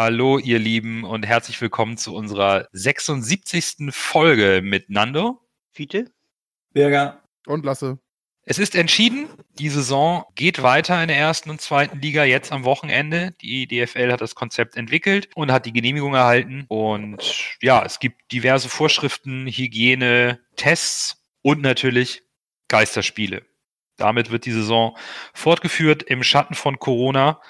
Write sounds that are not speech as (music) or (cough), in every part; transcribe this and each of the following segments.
Hallo, ihr Lieben, und herzlich willkommen zu unserer 76. Folge mit Nando. Fiete? Birger. Und Lasse. Es ist entschieden, die Saison geht weiter in der ersten und zweiten Liga jetzt am Wochenende. Die DFL hat das Konzept entwickelt und hat die Genehmigung erhalten. Und ja, es gibt diverse Vorschriften, Hygiene, Tests und natürlich Geisterspiele. Damit wird die Saison fortgeführt im Schatten von Corona.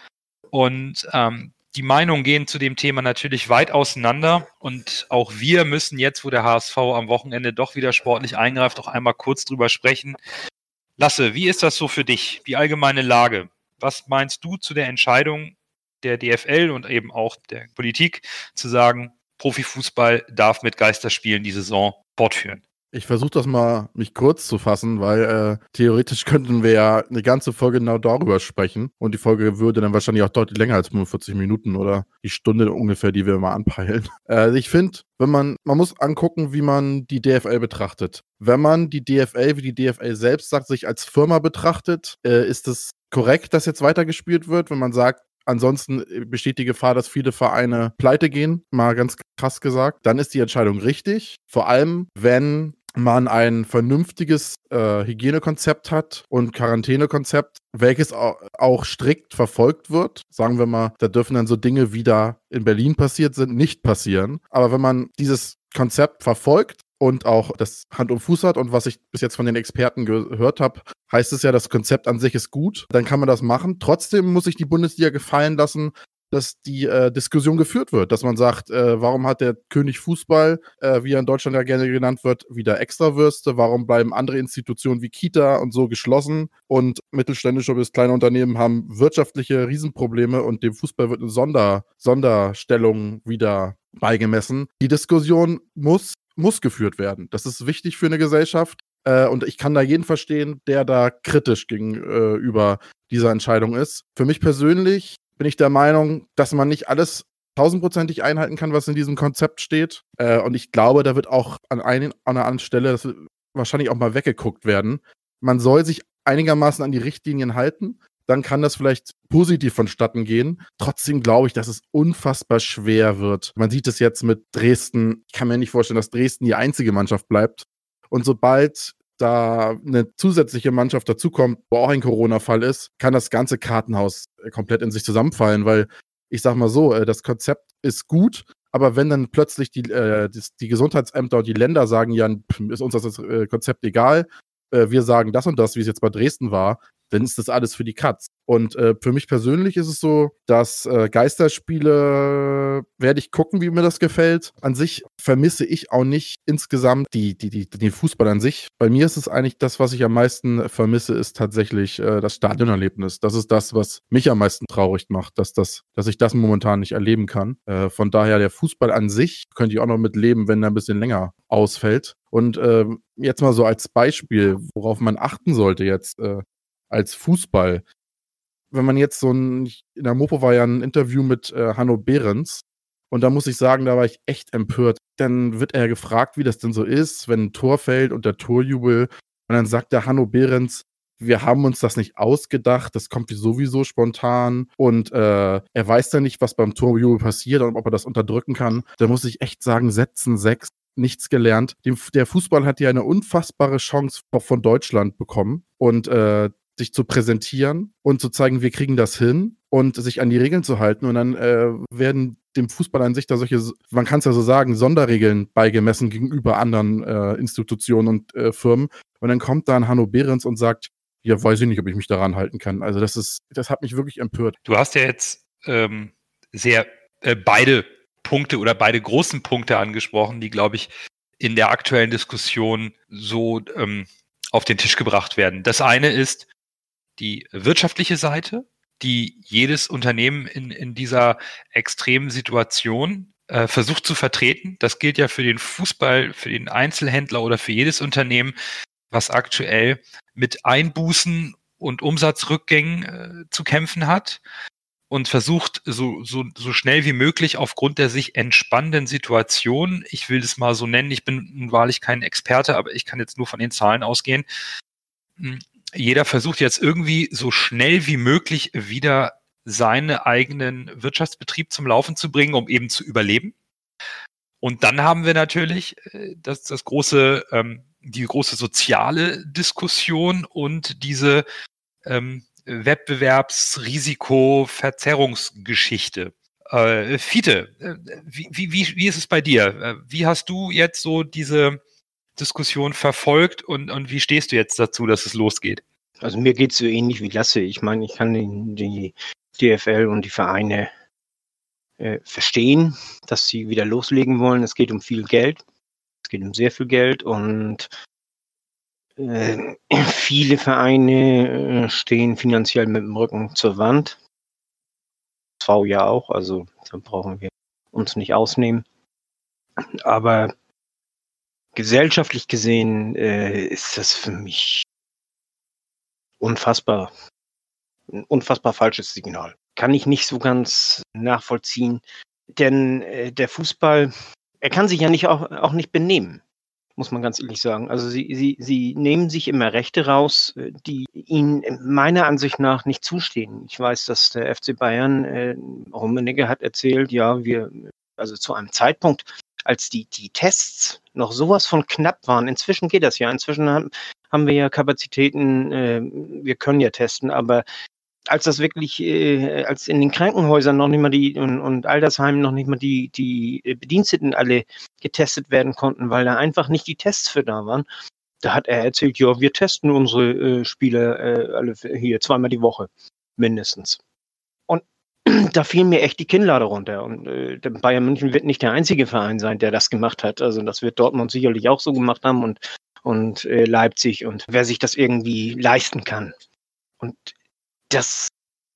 Und ähm, die Meinungen gehen zu dem Thema natürlich weit auseinander. Und auch wir müssen jetzt, wo der HSV am Wochenende doch wieder sportlich eingreift, auch einmal kurz drüber sprechen. Lasse, wie ist das so für dich, die allgemeine Lage? Was meinst du zu der Entscheidung der DFL und eben auch der Politik zu sagen, Profifußball darf mit Geisterspielen die Saison fortführen? Ich versuche das mal, mich kurz zu fassen, weil äh, theoretisch könnten wir ja eine ganze Folge genau darüber sprechen. Und die Folge würde dann wahrscheinlich auch deutlich länger als 45 Minuten oder die Stunde ungefähr, die wir mal anpeilen. (laughs) Äh, ich finde, wenn man, man muss angucken, wie man die DFL betrachtet. Wenn man die DFL, wie die DFL selbst sagt, sich als Firma betrachtet, äh, ist es korrekt, dass jetzt weitergespielt wird, wenn man sagt, Ansonsten besteht die Gefahr, dass viele Vereine pleite gehen, mal ganz krass gesagt. Dann ist die Entscheidung richtig. Vor allem, wenn man ein vernünftiges äh, Hygienekonzept hat und Quarantänekonzept, welches au auch strikt verfolgt wird. Sagen wir mal, da dürfen dann so Dinge, wie da in Berlin passiert sind, nicht passieren. Aber wenn man dieses Konzept verfolgt und auch das Hand und Fuß hat und was ich bis jetzt von den Experten gehört habe, heißt es ja, das Konzept an sich ist gut, dann kann man das machen. Trotzdem muss sich die Bundesliga gefallen lassen, dass die äh, Diskussion geführt wird, dass man sagt, äh, warum hat der König Fußball, äh, wie er in Deutschland ja gerne genannt wird, wieder Extrawürste, warum bleiben andere Institutionen wie Kita und so geschlossen und mittelständische bis kleine Unternehmen haben wirtschaftliche Riesenprobleme und dem Fußball wird eine Sonder Sonderstellung wieder beigemessen. Die Diskussion muss, muss geführt werden. Das ist wichtig für eine Gesellschaft. Äh, und ich kann da jeden verstehen, der da kritisch gegenüber dieser Entscheidung ist. Für mich persönlich bin ich der Meinung, dass man nicht alles tausendprozentig einhalten kann, was in diesem Konzept steht. Äh, und ich glaube, da wird auch an, ein, an einer anderen Stelle wahrscheinlich auch mal weggeguckt werden. Man soll sich einigermaßen an die Richtlinien halten. Dann kann das vielleicht positiv vonstatten gehen. Trotzdem glaube ich, dass es unfassbar schwer wird. Man sieht es jetzt mit Dresden. Ich kann mir nicht vorstellen, dass Dresden die einzige Mannschaft bleibt. Und sobald da eine zusätzliche Mannschaft dazukommt, wo auch ein Corona-Fall ist, kann das ganze Kartenhaus äh, komplett in sich zusammenfallen, weil ich sag mal so, äh, das Konzept ist gut, aber wenn dann plötzlich die, äh, die, Gesundheitsämter und die Länder sagen, ja, ist uns das Konzept egal, wir sagen das und das, wie es jetzt bei Dresden war, dann ist das alles für die Katz. Und für mich persönlich ist es so, dass Geisterspiele werde ich gucken, wie mir das gefällt. An sich vermisse ich auch nicht insgesamt die, die, die, den Fußball an sich. Bei mir ist es eigentlich das, was ich am meisten vermisse, ist tatsächlich äh, das Stadionerlebnis. Das ist das, was mich am meisten traurig macht, dass, das, dass ich das momentan nicht erleben kann. Äh, von daher der Fußball an sich könnte ich auch noch mit leben, wenn er ein bisschen länger ausfällt. Und äh, jetzt mal so als Beispiel, worauf man achten sollte jetzt äh, als Fußball. Wenn man jetzt so ein, in der Mopo war ja ein Interview mit äh, Hanno Behrens und da muss ich sagen, da war ich echt empört. Dann wird er gefragt, wie das denn so ist, wenn ein Tor fällt und der Torjubel. Und dann sagt der Hanno Behrens, wir haben uns das nicht ausgedacht, das kommt sowieso spontan und äh, er weiß dann nicht, was beim Torjubel passiert und ob er das unterdrücken kann. Da muss ich echt sagen, Sätzen sechs, nichts gelernt. Dem, der Fußball hat ja eine unfassbare Chance von Deutschland bekommen und äh, sich zu präsentieren und zu zeigen, wir kriegen das hin und sich an die Regeln zu halten. Und dann äh, werden dem Fußball an sich da solche, man kann es ja so sagen, Sonderregeln beigemessen gegenüber anderen äh, Institutionen und äh, Firmen. Und dann kommt da ein Hanno Behrens und sagt, ja, weiß ich nicht, ob ich mich daran halten kann. Also das ist, das hat mich wirklich empört. Du hast ja jetzt ähm, sehr äh, beide Punkte oder beide großen Punkte angesprochen, die, glaube ich, in der aktuellen Diskussion so ähm, auf den Tisch gebracht werden. Das eine ist die wirtschaftliche Seite, die jedes Unternehmen in, in dieser extremen Situation äh, versucht zu vertreten. Das gilt ja für den Fußball, für den Einzelhändler oder für jedes Unternehmen, was aktuell mit Einbußen und Umsatzrückgängen äh, zu kämpfen hat und versucht so, so, so schnell wie möglich aufgrund der sich entspannenden Situation, ich will das mal so nennen, ich bin wahrlich kein Experte, aber ich kann jetzt nur von den Zahlen ausgehen, jeder versucht jetzt irgendwie so schnell wie möglich wieder seinen eigenen Wirtschaftsbetrieb zum Laufen zu bringen, um eben zu überleben. Und dann haben wir natürlich äh, das, das große, ähm, die große soziale Diskussion und diese ähm, Wettbewerbsrisiko-Verzerrungsgeschichte. Äh, Fiete, äh, wie, wie, wie ist es bei dir? Äh, wie hast du jetzt so diese Diskussion verfolgt und, und wie stehst du jetzt dazu, dass es losgeht? Also mir geht es so ähnlich wie Lasse. Ich meine, ich kann die, die DFL und die Vereine äh, verstehen, dass sie wieder loslegen wollen. Es geht um viel Geld. Es geht um sehr viel Geld und äh, (clears throat) viele Vereine äh, stehen finanziell mit dem Rücken zur Wand. V ja auch, also da brauchen wir uns nicht ausnehmen. Aber gesellschaftlich gesehen äh, ist das für mich unfassbar, ein unfassbar falsches Signal. Kann ich nicht so ganz nachvollziehen, denn äh, der Fußball, er kann sich ja nicht auch, auch nicht benehmen, muss man ganz ehrlich sagen. Also sie, sie, sie nehmen sich immer Rechte raus, äh, die ihnen meiner Ansicht nach nicht zustehen. Ich weiß, dass der FC Bayern, äh, Rummenigge hat erzählt, ja, wir, also zu einem Zeitpunkt, als die, die Tests noch sowas von knapp waren. Inzwischen geht das ja. Inzwischen haben, haben wir ja Kapazitäten, äh, wir können ja testen, aber als das wirklich, äh, als in den Krankenhäusern noch nicht mal die und, und Altersheimen noch nicht mal die, die Bediensteten alle getestet werden konnten, weil da einfach nicht die Tests für da waren, da hat er erzählt, ja, wir testen unsere äh, Spieler äh, alle hier zweimal die Woche mindestens. Da fielen mir echt die Kinnlade runter. Und äh, Bayern München wird nicht der einzige Verein sein, der das gemacht hat. Also das wird Dortmund sicherlich auch so gemacht haben und, und äh, Leipzig und wer sich das irgendwie leisten kann. Und das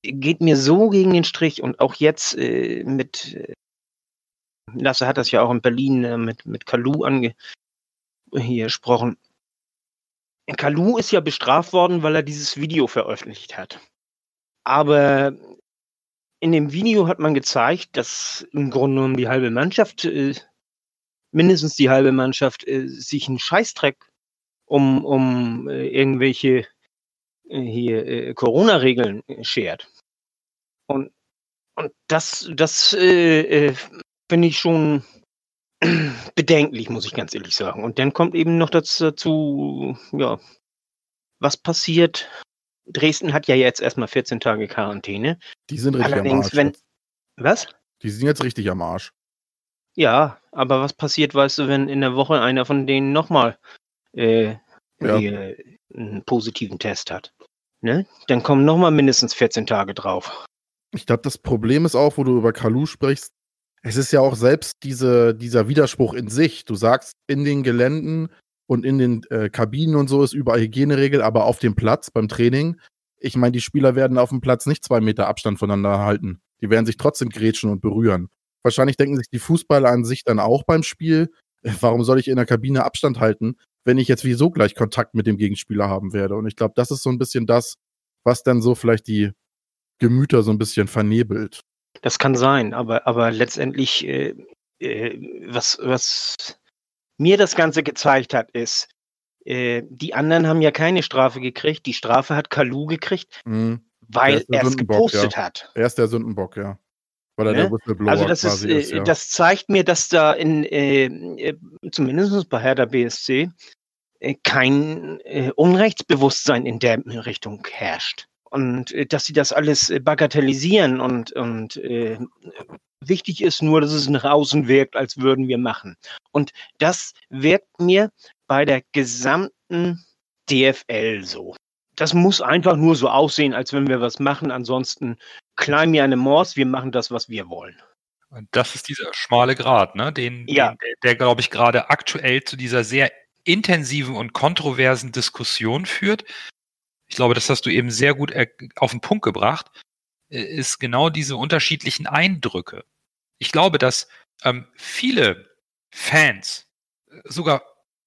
geht mir so gegen den Strich und auch jetzt äh, mit äh, Lasse hat das ja auch in Berlin äh, mit, mit Kalu ange hier gesprochen. Kalu ist ja bestraft worden, weil er dieses Video veröffentlicht hat. Aber in dem Video hat man gezeigt, dass im Grunde genommen die halbe Mannschaft, äh, mindestens die halbe Mannschaft, äh, sich einen Scheißdreck um, um äh, irgendwelche äh, hier äh, Corona-Regeln schert. Und, und das, das äh, finde ich schon (clears throat) bedenklich, muss ich ganz ehrlich sagen. Und dann kommt eben noch dazu, ja, was passiert, Dresden hat ja jetzt erstmal 14 Tage Quarantäne. Die sind richtig Allerdings, am Arsch. Wenn, was? Die sind jetzt richtig am Arsch. Ja, aber was passiert, weißt du, wenn in der Woche einer von denen nochmal äh, ja. einen positiven Test hat? Ne? Dann kommen nochmal mindestens 14 Tage drauf. Ich glaube, das Problem ist auch, wo du über Kalu sprichst, es ist ja auch selbst diese, dieser Widerspruch in sich. Du sagst, in den Geländen und in den äh, Kabinen und so ist überall Hygieneregel, aber auf dem Platz beim Training, ich meine, die Spieler werden auf dem Platz nicht zwei Meter Abstand voneinander halten. Die werden sich trotzdem grätschen und berühren. Wahrscheinlich denken sich die Fußballer an sich dann auch beim Spiel, äh, warum soll ich in der Kabine Abstand halten, wenn ich jetzt wieso gleich Kontakt mit dem Gegenspieler haben werde. Und ich glaube, das ist so ein bisschen das, was dann so vielleicht die Gemüter so ein bisschen vernebelt. Das kann sein, aber, aber letztendlich, äh, äh, was, was mir das Ganze gezeigt hat, ist, äh, die anderen haben ja keine Strafe gekriegt. Die Strafe hat Kalu gekriegt, mhm. weil er es gepostet ja. hat. Er ist der Sündenbock, ja. Weil er ne? der Whistleblower also das ist, ist äh, ja. das zeigt mir, dass da in äh, äh zumindest bei Hertha BSC äh, kein äh, Unrechtsbewusstsein in der Richtung herrscht. Und dass sie das alles bagatellisieren und, und Wichtig ist nur, dass es nach außen wirkt, als würden wir machen. Und das wirkt mir bei der gesamten DFL so. Das muss einfach nur so aussehen, als wenn wir was machen. Ansonsten klein mir eine Morse, wir machen das, was wir wollen. Und das ist dieser schmale Grat, ne? den, ja. den der, der glaube ich, gerade aktuell zu dieser sehr intensiven und kontroversen Diskussion führt. Ich glaube, das hast du eben sehr gut auf den Punkt gebracht, äh, ist genau diese unterschiedlichen Eindrücke ich glaube, dass ähm, viele Fans äh, sogar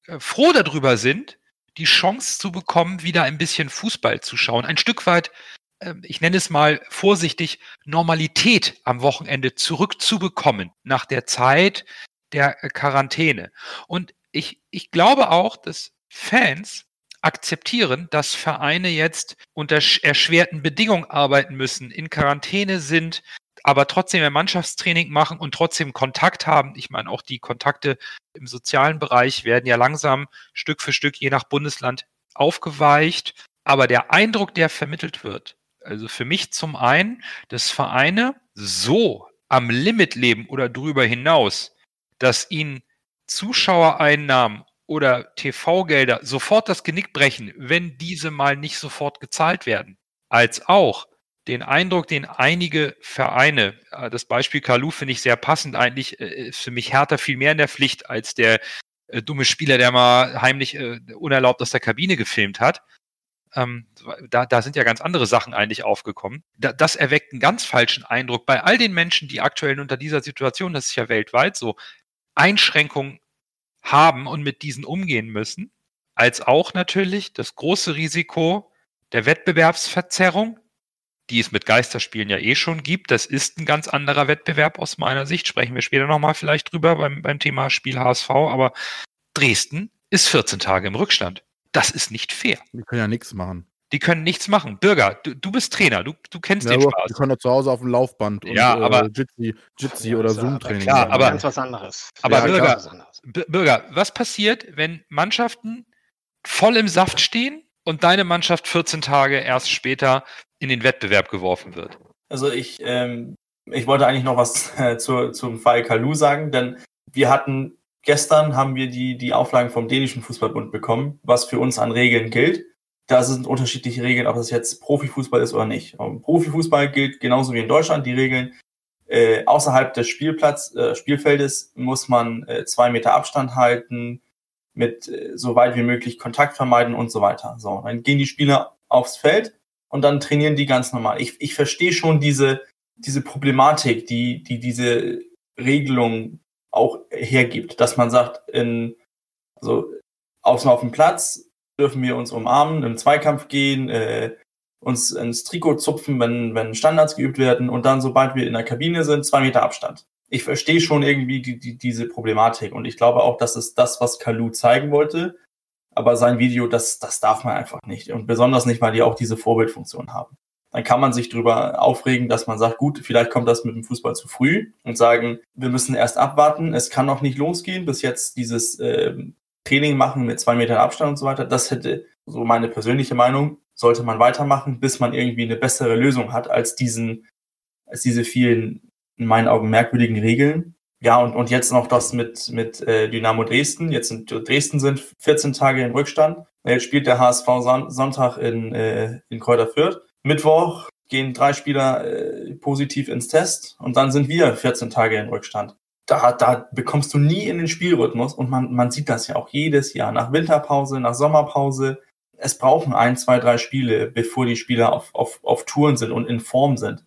äh, froh darüber sind, die Chance zu bekommen, wieder ein bisschen Fußball zu schauen. Ein Stück weit, äh, ich nenne es mal vorsichtig, Normalität am Wochenende zurückzubekommen nach der Zeit der äh, Quarantäne. Und ich, ich glaube auch, dass Fans akzeptieren, dass Vereine jetzt unter erschwerten Bedingungen arbeiten müssen, in Quarantäne sind, aber trotzdem ein Mannschaftstraining machen und trotzdem Kontakt haben. Ich meine, auch die Kontakte im sozialen Bereich werden ja langsam Stück für Stück je nach Bundesland aufgeweicht. Aber der Eindruck, der vermittelt wird, also für mich zum einen, dass Vereine so am Limit leben oder darüber hinaus, dass ihnen Zuschauereinnahmen oder TV-Gelder sofort das Genick brechen, wenn diese mal nicht sofort gezahlt werden, als auch den Eindruck, den einige Vereine, äh, das Beispiel Kalu finde ich sehr passend, eigentlich äh, ist für mich Hertha viel mehr in der Pflicht als der äh, dumme Spieler, der mal heimlich äh, unerlaubt aus der Kabine gefilmt hat. Ähm, da, da sind ja ganz andere Sachen eigentlich aufgekommen. Da, das erweckt einen ganz falschen Eindruck bei all den Menschen, die aktuell unter dieser Situation, das ist ja weltweit so, Einschränkungen haben und mit diesen umgehen müssen, als auch natürlich das große Risiko der Wettbewerbsverzerrung, die es mit Geisterspielen ja eh schon gibt. Das ist ein ganz anderer Wettbewerb aus meiner Sicht. Sprechen wir später nochmal vielleicht drüber beim, beim Thema Spiel HSV. Aber Dresden ist 14 Tage im Rückstand. Das ist nicht fair. Die können ja nichts machen. Die können nichts machen. Bürger, du, du bist Trainer, du, du kennst ja, den Spaß. Die können ja zu Hause auf dem Laufband und ja, aber, äh, Jitsi, Jitsi ja, oder Zoom-Training. Ja, aber ganz was anderes. Aber ja, Bürger, was Bürger, was passiert, wenn Mannschaften voll im Saft stehen und deine Mannschaft 14 Tage erst später in den Wettbewerb geworfen wird? Also ich, ähm, ich wollte eigentlich noch was äh, zu, zum Fall Kalu sagen, denn wir hatten gestern haben wir die, die Auflagen vom dänischen Fußballbund bekommen, was für uns an Regeln gilt da sind unterschiedliche Regeln, ob das jetzt Profifußball ist oder nicht. Und Profifußball gilt genauso wie in Deutschland die Regeln. Äh, außerhalb des Spielplatz, äh, Spielfeldes muss man äh, zwei Meter Abstand halten, mit äh, so weit wie möglich Kontakt vermeiden und so weiter. So, dann gehen die Spieler aufs Feld und dann trainieren die ganz normal. Ich, ich verstehe schon diese, diese Problematik, die, die diese Regelung auch hergibt, dass man sagt, in, also außen auf dem Platz dürfen wir uns umarmen, im Zweikampf gehen, äh, uns ins Trikot zupfen, wenn, wenn Standards geübt werden und dann, sobald wir in der Kabine sind, zwei Meter Abstand. Ich verstehe schon irgendwie die, die, diese Problematik und ich glaube auch, das ist das, was Kalu zeigen wollte. Aber sein Video, das, das darf man einfach nicht. Und besonders nicht, weil die auch diese Vorbildfunktion haben. Dann kann man sich darüber aufregen, dass man sagt, gut, vielleicht kommt das mit dem Fußball zu früh und sagen, wir müssen erst abwarten, es kann noch nicht losgehen, bis jetzt dieses äh, Training machen mit zwei Metern Abstand und so weiter. Das hätte, so meine persönliche Meinung, sollte man weitermachen, bis man irgendwie eine bessere Lösung hat als diesen, als diese vielen, in meinen Augen, merkwürdigen Regeln. Ja, und, und jetzt noch das mit, mit äh, Dynamo Dresden. Jetzt sind Dresden sind 14 Tage im Rückstand. Jetzt spielt der HSV Sonntag in, äh, in Kräuter Fürth. Mittwoch gehen drei Spieler äh, positiv ins Test und dann sind wir 14 Tage im Rückstand da, da bekommst du nie in den Spielrhythmus und man, man sieht das ja auch jedes Jahr nach Winterpause, nach Sommerpause. Es brauchen ein, zwei, drei Spiele, bevor die Spieler auf, auf, auf Touren sind und in Form sind.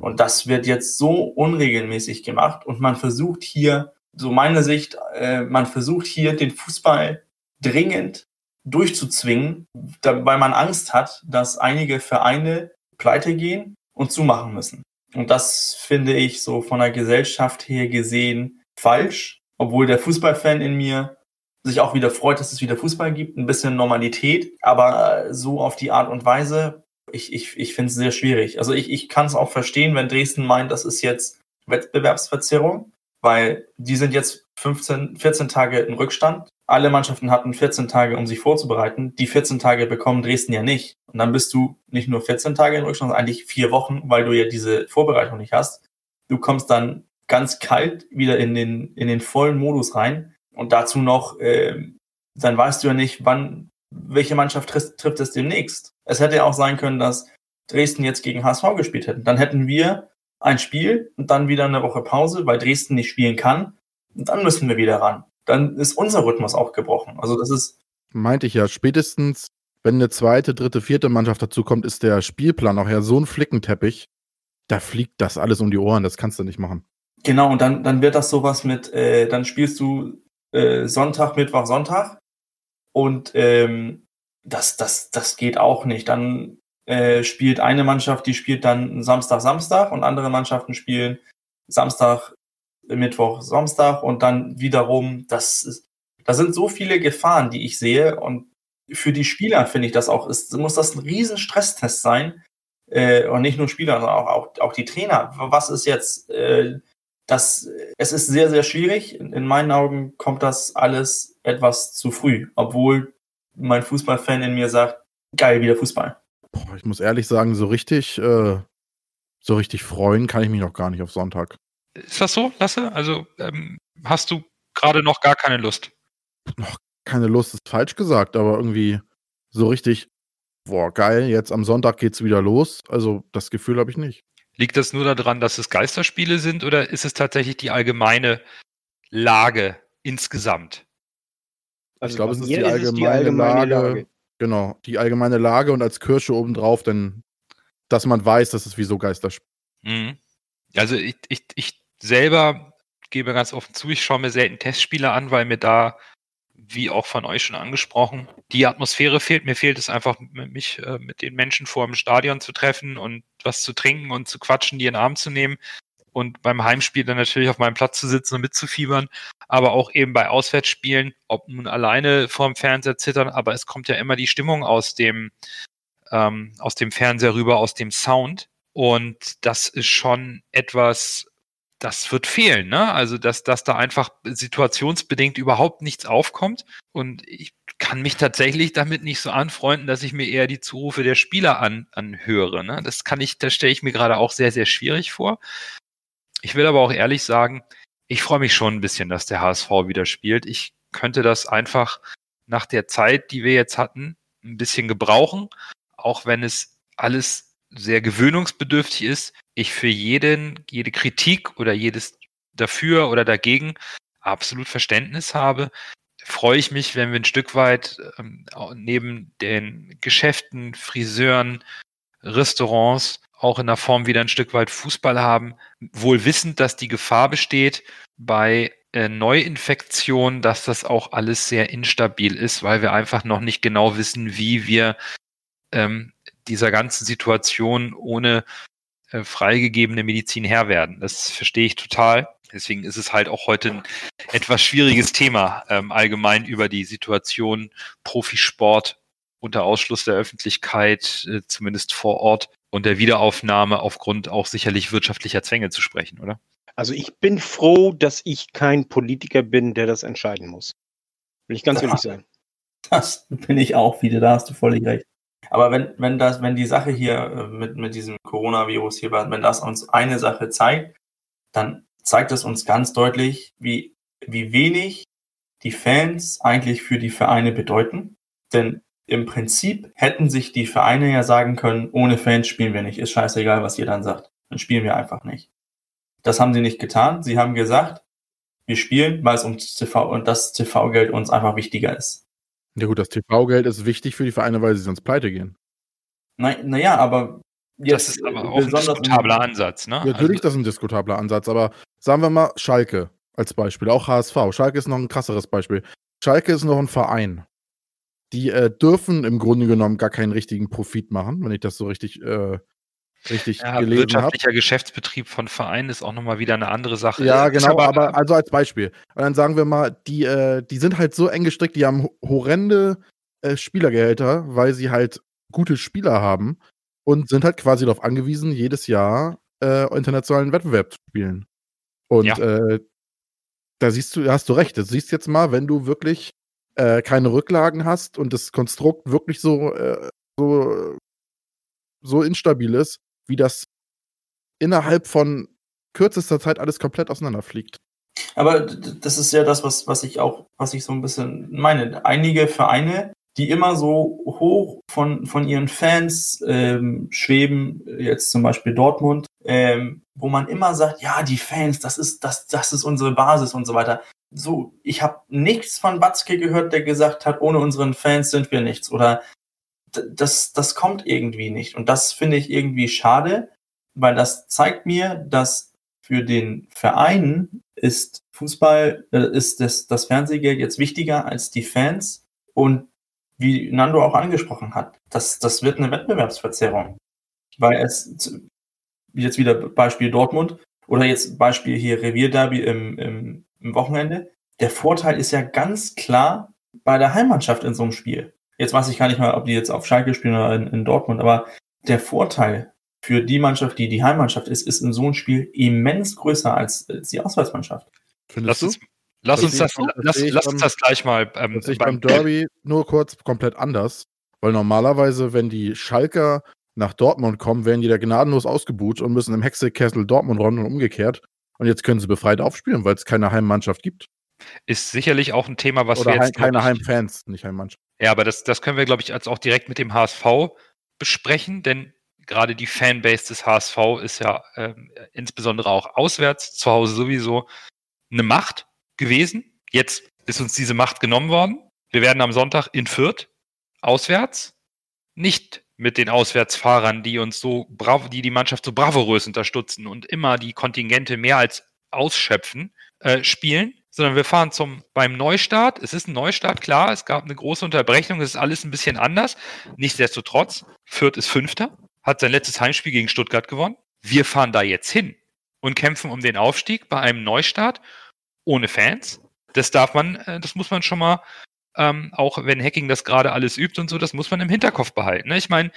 Und das wird jetzt so unregelmäßig gemacht und man versucht hier, so meine Sicht, äh, man versucht hier den Fußball dringend durchzuzwingen, da, weil man Angst hat, dass einige Vereine pleite gehen und zumachen müssen. Und das finde ich so von der Gesellschaft her gesehen falsch, obwohl der Fußballfan in mir sich auch wieder freut, dass es wieder Fußball gibt, ein bisschen Normalität, aber so auf die Art und Weise, ich, ich, ich finde es sehr schwierig. Also ich, ich kann es auch verstehen, wenn Dresden meint, das ist jetzt Wettbewerbsverzerrung, weil die sind jetzt 15, 14 Tage in Rückstand alle Mannschaften hatten 14 Tage, um sich vorzubereiten. Die 14 Tage bekommen Dresden ja nicht. Und dann bist du nicht nur 14 Tage in Rückstand, sondern eigentlich vier Wochen, weil du ja diese Vorbereitung nicht hast. Du kommst dann ganz kalt wieder in den, in den vollen Modus rein. Und dazu noch, äh, dann weißt du ja nicht, wann, welche Mannschaft trifft, trifft es demnächst. Es hätte ja auch sein können, dass Dresden jetzt gegen HSV gespielt hätten. Dann hätten wir ein Spiel und dann wieder eine Woche Pause, weil Dresden nicht spielen kann. Und dann müssen wir wieder ran dann ist unser Rhythmus auch gebrochen. Also das ist. Meinte ich ja, spätestens, wenn eine zweite, dritte, vierte Mannschaft dazu kommt, ist der Spielplan auch ja so ein Flickenteppich. Da fliegt das alles um die Ohren, das kannst du nicht machen. Genau, und dann, dann wird das sowas mit, äh, dann spielst du äh, Sonntag, Mittwoch, Sonntag und ähm, das, das, das geht auch nicht. Dann äh, spielt eine Mannschaft, die spielt dann Samstag, Samstag und andere Mannschaften spielen Samstag, Mittwoch, Samstag und dann wiederum, das ist, da sind so viele Gefahren, die ich sehe und für die Spieler finde ich das auch, ist, muss das ein riesen Stresstest sein. Äh, und nicht nur Spieler, sondern auch, auch, auch die Trainer. Was ist jetzt, äh, das, es ist sehr, sehr schwierig. In meinen Augen kommt das alles etwas zu früh, obwohl mein Fußballfan in mir sagt, geil, wieder Fußball. Boah, ich muss ehrlich sagen, so richtig, äh, so richtig freuen kann ich mich noch gar nicht auf Sonntag. Ist das so, Lasse? Also ähm, hast du gerade noch gar keine Lust? Noch keine Lust ist falsch gesagt, aber irgendwie so richtig, boah, geil, jetzt am Sonntag geht's wieder los. Also das Gefühl habe ich nicht. Liegt das nur daran, dass es Geisterspiele sind oder ist es tatsächlich die allgemeine Lage insgesamt? Also ich glaube, es ist die allgemeine, die allgemeine Lage, Lage, Genau, die allgemeine Lage und als Kirsche obendrauf, dann, dass man weiß, dass es wie so Geisterspiele. Mhm. Also ich, ich, ich selber gebe ganz offen zu, ich schaue mir selten Testspiele an, weil mir da wie auch von euch schon angesprochen, die Atmosphäre fehlt. Mir fehlt es einfach, mich äh, mit den Menschen vor dem Stadion zu treffen und was zu trinken und zu quatschen, die in den Arm zu nehmen und beim Heimspiel dann natürlich auf meinem Platz zu sitzen und mitzufiebern, aber auch eben bei Auswärtsspielen, ob nun alleine vorm Fernseher zittern, aber es kommt ja immer die Stimmung aus dem, ähm, aus dem Fernseher rüber, aus dem Sound. Und das ist schon etwas, das wird fehlen, ne? Also, dass, dass da einfach situationsbedingt überhaupt nichts aufkommt. Und ich kann mich tatsächlich damit nicht so anfreunden, dass ich mir eher die Zurufe der Spieler an, anhöre. Ne? Das kann ich, das stelle ich mir gerade auch sehr, sehr schwierig vor. Ich will aber auch ehrlich sagen, ich freue mich schon ein bisschen, dass der HSV wieder spielt. Ich könnte das einfach nach der Zeit, die wir jetzt hatten, ein bisschen gebrauchen, auch wenn es alles sehr gewöhnungsbedürftig ist, ich für jeden, jede Kritik oder jedes dafür oder dagegen absolut Verständnis habe, freue ich mich, wenn wir ein Stück weit ähm, neben den Geschäften, Friseuren, Restaurants auch in der Form wieder ein Stück weit Fußball haben, wohl wissend, dass die Gefahr besteht bei äh, Neuinfektionen, dass das auch alles sehr instabil ist, weil wir einfach noch nicht genau wissen, wie wir ähm, dieser ganzen Situation ohne äh, freigegebene Medizin Herr werden. Das verstehe ich total. Deswegen ist es halt auch heute ein etwas schwieriges Thema, ähm, allgemein über die Situation Profisport unter Ausschluss der Öffentlichkeit, äh, zumindest vor Ort, und der Wiederaufnahme aufgrund auch sicherlich wirtschaftlicher Zwänge zu sprechen, oder? Also ich bin froh, dass ich kein Politiker bin, der das entscheiden muss. Will ich ganz ehrlich (laughs) sein. Das bin ich auch wieder, da hast du völlig recht. Aber wenn, wenn das, wenn die Sache hier äh, mit, mit diesem Coronavirus hier, wenn das uns eine Sache zeigt, dann zeigt es uns ganz deutlich, wie, wie wenig die Fans eigentlich für die Vereine bedeuten. Denn im Prinzip hätten sich die Vereine ja sagen können, ohne Fans spielen wir nicht. Ist scheißegal, was ihr dann sagt. Dann spielen wir einfach nicht. Das haben sie nicht getan. Sie haben gesagt, wir spielen, weil es um TV und das TV-Geld uns einfach wichtiger ist. Ja gut, das TV-Geld ist wichtig für die Vereine, weil sie sonst pleite gehen. Naja, na aber jetzt das ist aber auch ein diskutabler Ansatz, ne? Ja, natürlich, also, das ist ein diskutabler Ansatz, aber sagen wir mal Schalke als Beispiel, auch HSV. Schalke ist noch ein krasseres Beispiel. Schalke ist noch ein Verein. Die äh, dürfen im Grunde genommen gar keinen richtigen Profit machen, wenn ich das so richtig, äh, richtig ja, gelesen habe. Wirtschaftlicher hab. Geschäftsbetrieb von Vereinen ist auch nochmal wieder eine andere Sache. Ja, genau, aber, aber also als Beispiel. Und dann sagen wir mal, die, äh, die sind halt so eng gestrickt, die haben horrende äh, Spielergehälter, weil sie halt gute Spieler haben und sind halt quasi darauf angewiesen, jedes Jahr äh, internationalen Wettbewerb zu spielen. Und ja. äh, da siehst du, hast du recht. Du siehst jetzt mal, wenn du wirklich äh, keine Rücklagen hast und das Konstrukt wirklich so, äh, so, so instabil ist, wie das innerhalb von kürzester Zeit alles komplett auseinanderfliegt. Aber das ist ja das, was, was ich auch, was ich so ein bisschen meine. Einige Vereine, die immer so hoch von, von ihren Fans ähm, schweben, jetzt zum Beispiel Dortmund, ähm, wo man immer sagt, ja, die Fans, das ist, das, das ist unsere Basis und so weiter so, ich habe nichts von Watzke gehört, der gesagt hat, ohne unseren Fans sind wir nichts. Oder das, das kommt irgendwie nicht. Und das finde ich irgendwie schade, weil das zeigt mir, dass für den Verein ist Fußball, äh, ist das, das Fernsehgeld jetzt wichtiger als die Fans. Und wie Nando auch angesprochen hat, das, das wird eine Wettbewerbsverzerrung. Weil es, jetzt wieder Beispiel Dortmund oder jetzt Beispiel hier Revierderby im, im, im Wochenende. Der Vorteil ist ja ganz klar bei der Heimmannschaft in so einem Spiel. Jetzt weiß ich gar nicht mal, ob die jetzt auf Schalke spielen oder in, in Dortmund, aber der Vorteil für die Mannschaft, die die Heimmannschaft ist, ist in so einem Spiel immens größer als, als die Auswärtsmannschaft. Findest lass uns, lass das uns das, lass, lass uns das gleich mal. Ähm, das beim, beim Derby nur kurz komplett anders, weil normalerweise, wenn die Schalker nach Dortmund kommen, werden die da gnadenlos ausgebucht und müssen im Hexekessel Dortmund räumen und umgekehrt. Und jetzt können sie befreit aufspielen, weil es keine Heimmannschaft gibt. Ist sicherlich auch ein Thema, was Oder wir jetzt. keine Heimfans, nicht Heimmannschaft. Ja, aber das, das können wir, glaube ich, als auch direkt mit dem HSV besprechen, denn gerade die Fanbase des HSV ist ja äh, insbesondere auch auswärts, zu Hause sowieso, eine Macht gewesen. Jetzt ist uns diese Macht genommen worden. Wir werden am Sonntag in Fürth auswärts nicht mit den Auswärtsfahrern, die uns so brav, die die Mannschaft so bravourös unterstützen und immer die Kontingente mehr als ausschöpfen, äh, spielen, sondern wir fahren zum beim Neustart. Es ist ein Neustart, klar, es gab eine große Unterbrechung, es ist alles ein bisschen anders. Nichtsdestotrotz, Fürth ist Fünfter, hat sein letztes Heimspiel gegen Stuttgart gewonnen. Wir fahren da jetzt hin und kämpfen um den Aufstieg bei einem Neustart ohne Fans. Das darf man, äh, das muss man schon mal, ähm, auch wenn Hacking das gerade alles übt und so, das muss man im Hinterkopf behalten. Ne? Ich meine,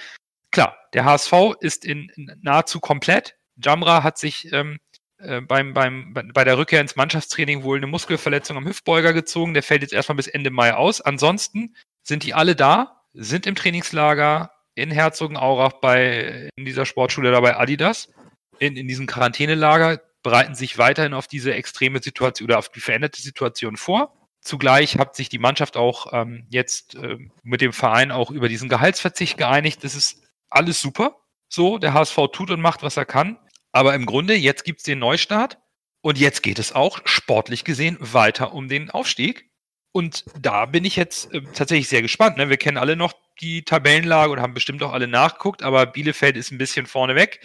klar, der HSV ist in, in nahezu komplett. Jamra hat sich ähm, äh, beim, beim, bei der Rückkehr ins Mannschaftstraining wohl eine Muskelverletzung am Hüftbeuger gezogen. Der fällt jetzt erstmal bis Ende Mai aus. Ansonsten sind die alle da, sind im Trainingslager in Herzogenaurach bei, in dieser Sportschule dabei Adidas, in, in diesem Quarantänelager, bereiten sich weiterhin auf diese extreme Situation oder auf die veränderte Situation vor. Zugleich hat sich die Mannschaft auch ähm, jetzt äh, mit dem Verein auch über diesen Gehaltsverzicht geeinigt. Das ist alles super. So, der HSV tut und macht, was er kann. Aber im Grunde, jetzt gibt es den Neustart und jetzt geht es auch sportlich gesehen weiter um den Aufstieg. Und da bin ich jetzt äh, tatsächlich sehr gespannt. Ne? Wir kennen alle noch die Tabellenlage und haben bestimmt auch alle nachgeguckt, aber Bielefeld ist ein bisschen vorne weg.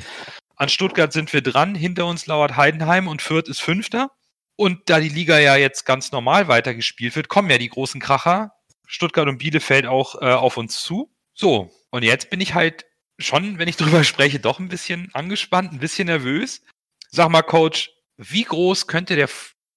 An Stuttgart sind wir dran, hinter uns lauert Heidenheim und Fürth ist Fünfter. Und da die Liga ja jetzt ganz normal weitergespielt wird, kommen ja die großen Kracher, Stuttgart und Bielefeld auch äh, auf uns zu. So, und jetzt bin ich halt schon, wenn ich (laughs) drüber spreche, doch ein bisschen angespannt, ein bisschen nervös. Sag mal, Coach, wie groß könnte der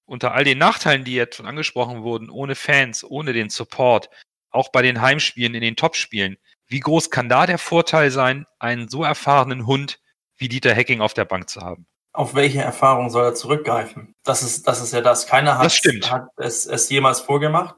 unter all den Nachteilen, die jetzt schon angesprochen wurden, ohne Fans, ohne den Support, auch bei den Heimspielen, in den Topspielen, wie groß kann da der Vorteil sein, einen so erfahrenen Hund wie Dieter Hecking auf der Bank zu haben? Auf welche Erfahrung soll er zurückgreifen? Das ist, das ist ja das. Keiner hat, das hat es, es jemals vorgemacht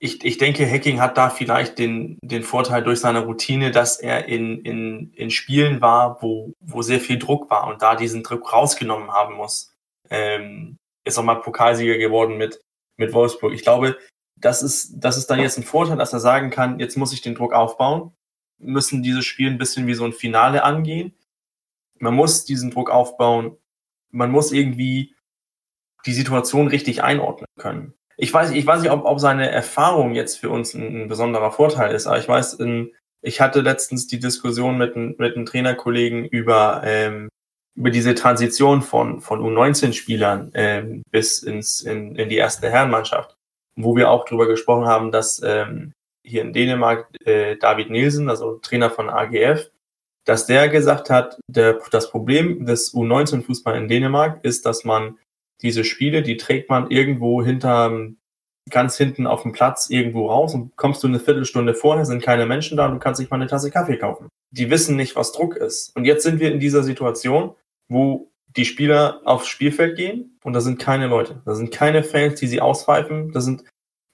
ich, ich denke, Hacking hat da vielleicht den, den Vorteil durch seine Routine, dass er in, in, in Spielen war, wo, wo sehr viel Druck war und da diesen Druck rausgenommen haben muss. Ähm, ist auch mal Pokalsieger geworden mit, mit Wolfsburg. Ich glaube, das ist, das ist dann jetzt ein Vorteil, dass er sagen kann, jetzt muss ich den Druck aufbauen, müssen dieses Spiel ein bisschen wie so ein Finale angehen. Man muss diesen Druck aufbauen, man muss irgendwie die Situation richtig einordnen können. Ich weiß, ich weiß nicht, ob, ob seine Erfahrung jetzt für uns ein, ein besonderer Vorteil ist, aber ich weiß, in, ich hatte letztens die Diskussion mit, mit einem Trainerkollegen über, ähm, über diese Transition von, von U19-Spielern ähm, bis ins, in, in die erste Herrenmannschaft, wo wir auch darüber gesprochen haben, dass ähm, hier in Dänemark äh, David Nielsen, also Trainer von AGF, dass der gesagt hat, der, das Problem des U19-Fußball in Dänemark ist, dass man diese Spiele, die trägt man irgendwo hinter ganz hinten auf dem Platz irgendwo raus und kommst du eine Viertelstunde vorher, sind keine Menschen da und du kannst dich mal eine Tasse Kaffee kaufen. Die wissen nicht, was Druck ist. Und jetzt sind wir in dieser Situation, wo die Spieler aufs Spielfeld gehen und da sind keine Leute. Da sind keine Fans, die sie auspfeifen. Da sind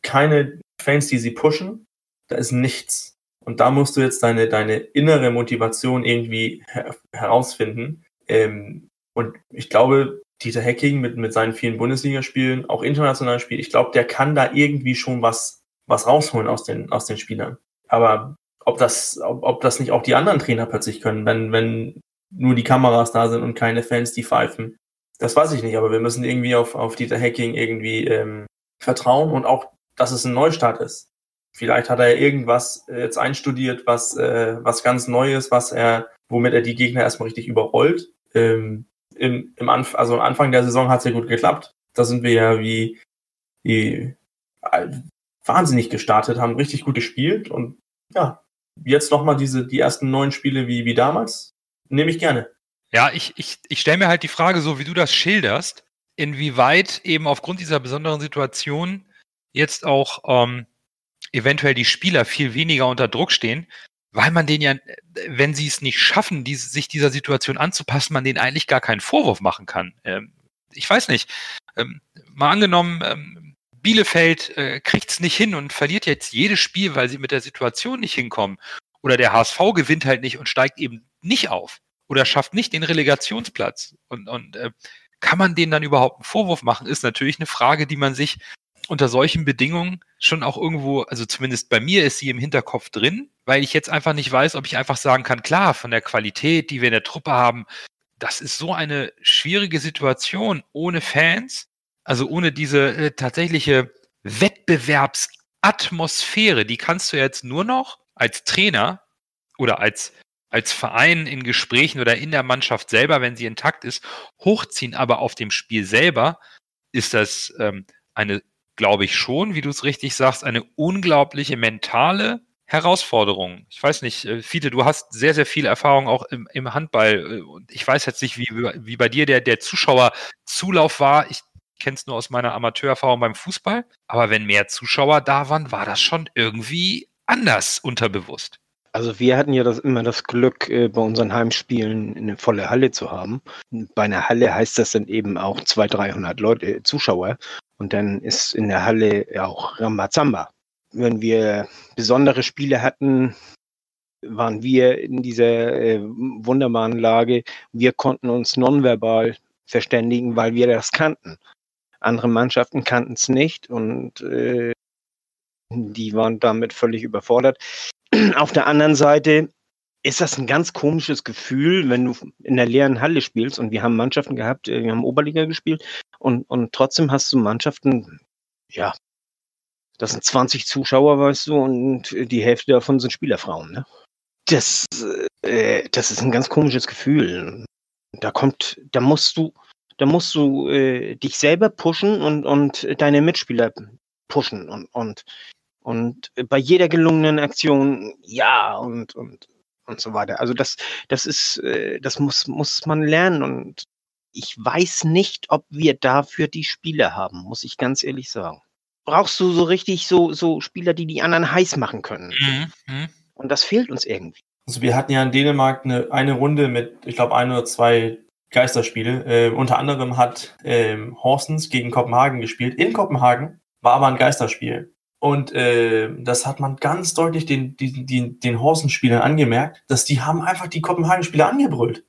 keine Fans, die sie pushen. Da ist nichts. Und da musst du jetzt deine, deine innere Motivation irgendwie her herausfinden. Ähm, und ich glaube, Dieter Hecking mit, mit seinen vielen Bundesligaspielen, auch internationalen Spielen, ich glaube, der kann da irgendwie schon was, was rausholen aus den, aus den Spielern. Aber ob das, ob, ob das nicht auch die anderen Trainer plötzlich können, wenn, wenn nur die Kameras da sind und keine Fans, die pfeifen, das weiß ich nicht, aber wir müssen irgendwie auf, auf Dieter Hacking irgendwie ähm, vertrauen und auch, dass es ein Neustart ist. Vielleicht hat er irgendwas jetzt einstudiert, was, äh, was ganz Neues, was er, womit er die Gegner erstmal richtig überrollt. Ähm, im, im Anf also am Anfang der Saison hat es ja gut geklappt. Da sind wir ja wie, wie äh, wahnsinnig gestartet, haben richtig gut gespielt und ja, jetzt nochmal diese, die ersten neun Spiele wie, wie damals, nehme ich gerne. Ja, ich, ich, ich stelle mir halt die Frage, so wie du das schilderst, inwieweit eben aufgrund dieser besonderen Situation jetzt auch ähm, eventuell die Spieler viel weniger unter Druck stehen, weil man denen ja, wenn sie es nicht schaffen, die, sich dieser Situation anzupassen, man denen eigentlich gar keinen Vorwurf machen kann. Ähm, ich weiß nicht. Ähm, mal angenommen, ähm, Bielefeld äh, kriegt es nicht hin und verliert jetzt jedes Spiel, weil sie mit der Situation nicht hinkommen. Oder der HSV gewinnt halt nicht und steigt eben nicht auf. Oder schafft nicht den Relegationsplatz. Und, und äh, kann man denen dann überhaupt einen Vorwurf machen, ist natürlich eine Frage, die man sich unter solchen Bedingungen schon auch irgendwo, also zumindest bei mir ist sie im Hinterkopf drin, weil ich jetzt einfach nicht weiß, ob ich einfach sagen kann, klar, von der Qualität, die wir in der Truppe haben, das ist so eine schwierige Situation ohne Fans, also ohne diese äh, tatsächliche Wettbewerbsatmosphäre, die kannst du jetzt nur noch als Trainer oder als als Verein in Gesprächen oder in der Mannschaft selber, wenn sie intakt ist, hochziehen. Aber auf dem Spiel selber ist das ähm, eine glaube ich schon, wie du es richtig sagst, eine unglaubliche mentale Herausforderung. Ich weiß nicht, äh, Fiete, du hast sehr, sehr viel Erfahrung auch im, im Handball. Äh, und ich weiß jetzt nicht, wie, wie bei dir der, der Zuschauerzulauf war. Ich kenne es nur aus meiner Amateurerfahrung beim Fußball. Aber wenn mehr Zuschauer da waren, war das schon irgendwie anders unterbewusst. Also wir hatten ja das, immer das Glück, äh, bei unseren Heimspielen eine volle Halle zu haben. Bei einer Halle heißt das dann eben auch 200, 300 Leute, äh, Zuschauer. Und dann ist in der Halle auch Rambazamba. Wenn wir besondere Spiele hatten, waren wir in dieser äh, wunderbaren Lage. Wir konnten uns nonverbal verständigen, weil wir das kannten. Andere Mannschaften kannten es nicht und äh, die waren damit völlig überfordert. Auf der anderen Seite ist das ein ganz komisches Gefühl, wenn du in der leeren Halle spielst und wir haben Mannschaften gehabt, äh, wir haben Oberliga gespielt und, und trotzdem hast du Mannschaften, ja, das sind 20 Zuschauer, weißt du, und die Hälfte davon sind Spielerfrauen, ne? Das, äh, das ist ein ganz komisches Gefühl. Da kommt, da musst du, da musst du äh, dich selber pushen und, und deine Mitspieler pushen und, und und bei jeder gelungenen Aktion ja und, und, und so weiter. Also das, das ist, äh, das muss, muss man lernen und ich weiß nicht, ob wir dafür die Spieler haben, muss ich ganz ehrlich sagen. Brauchst du so richtig so, so Spieler, die die anderen heiß machen können. Mhm. mhm. Und das fehlt uns irgendwie. Also wir hatten ja in Dänemark eine, eine Runde mit, ich glaube, ein oder zwei Geisterspiele. Äh, unter anderem hat ähm, Horsens gegen Kopenhagen gespielt. In Kopenhagen war aber ein Geisterspiel. Und äh, das hat man ganz deutlich den, den, den, den Horsenspielern angemerkt, dass die haben einfach die Kopenhagen-Spieler angebrüllt.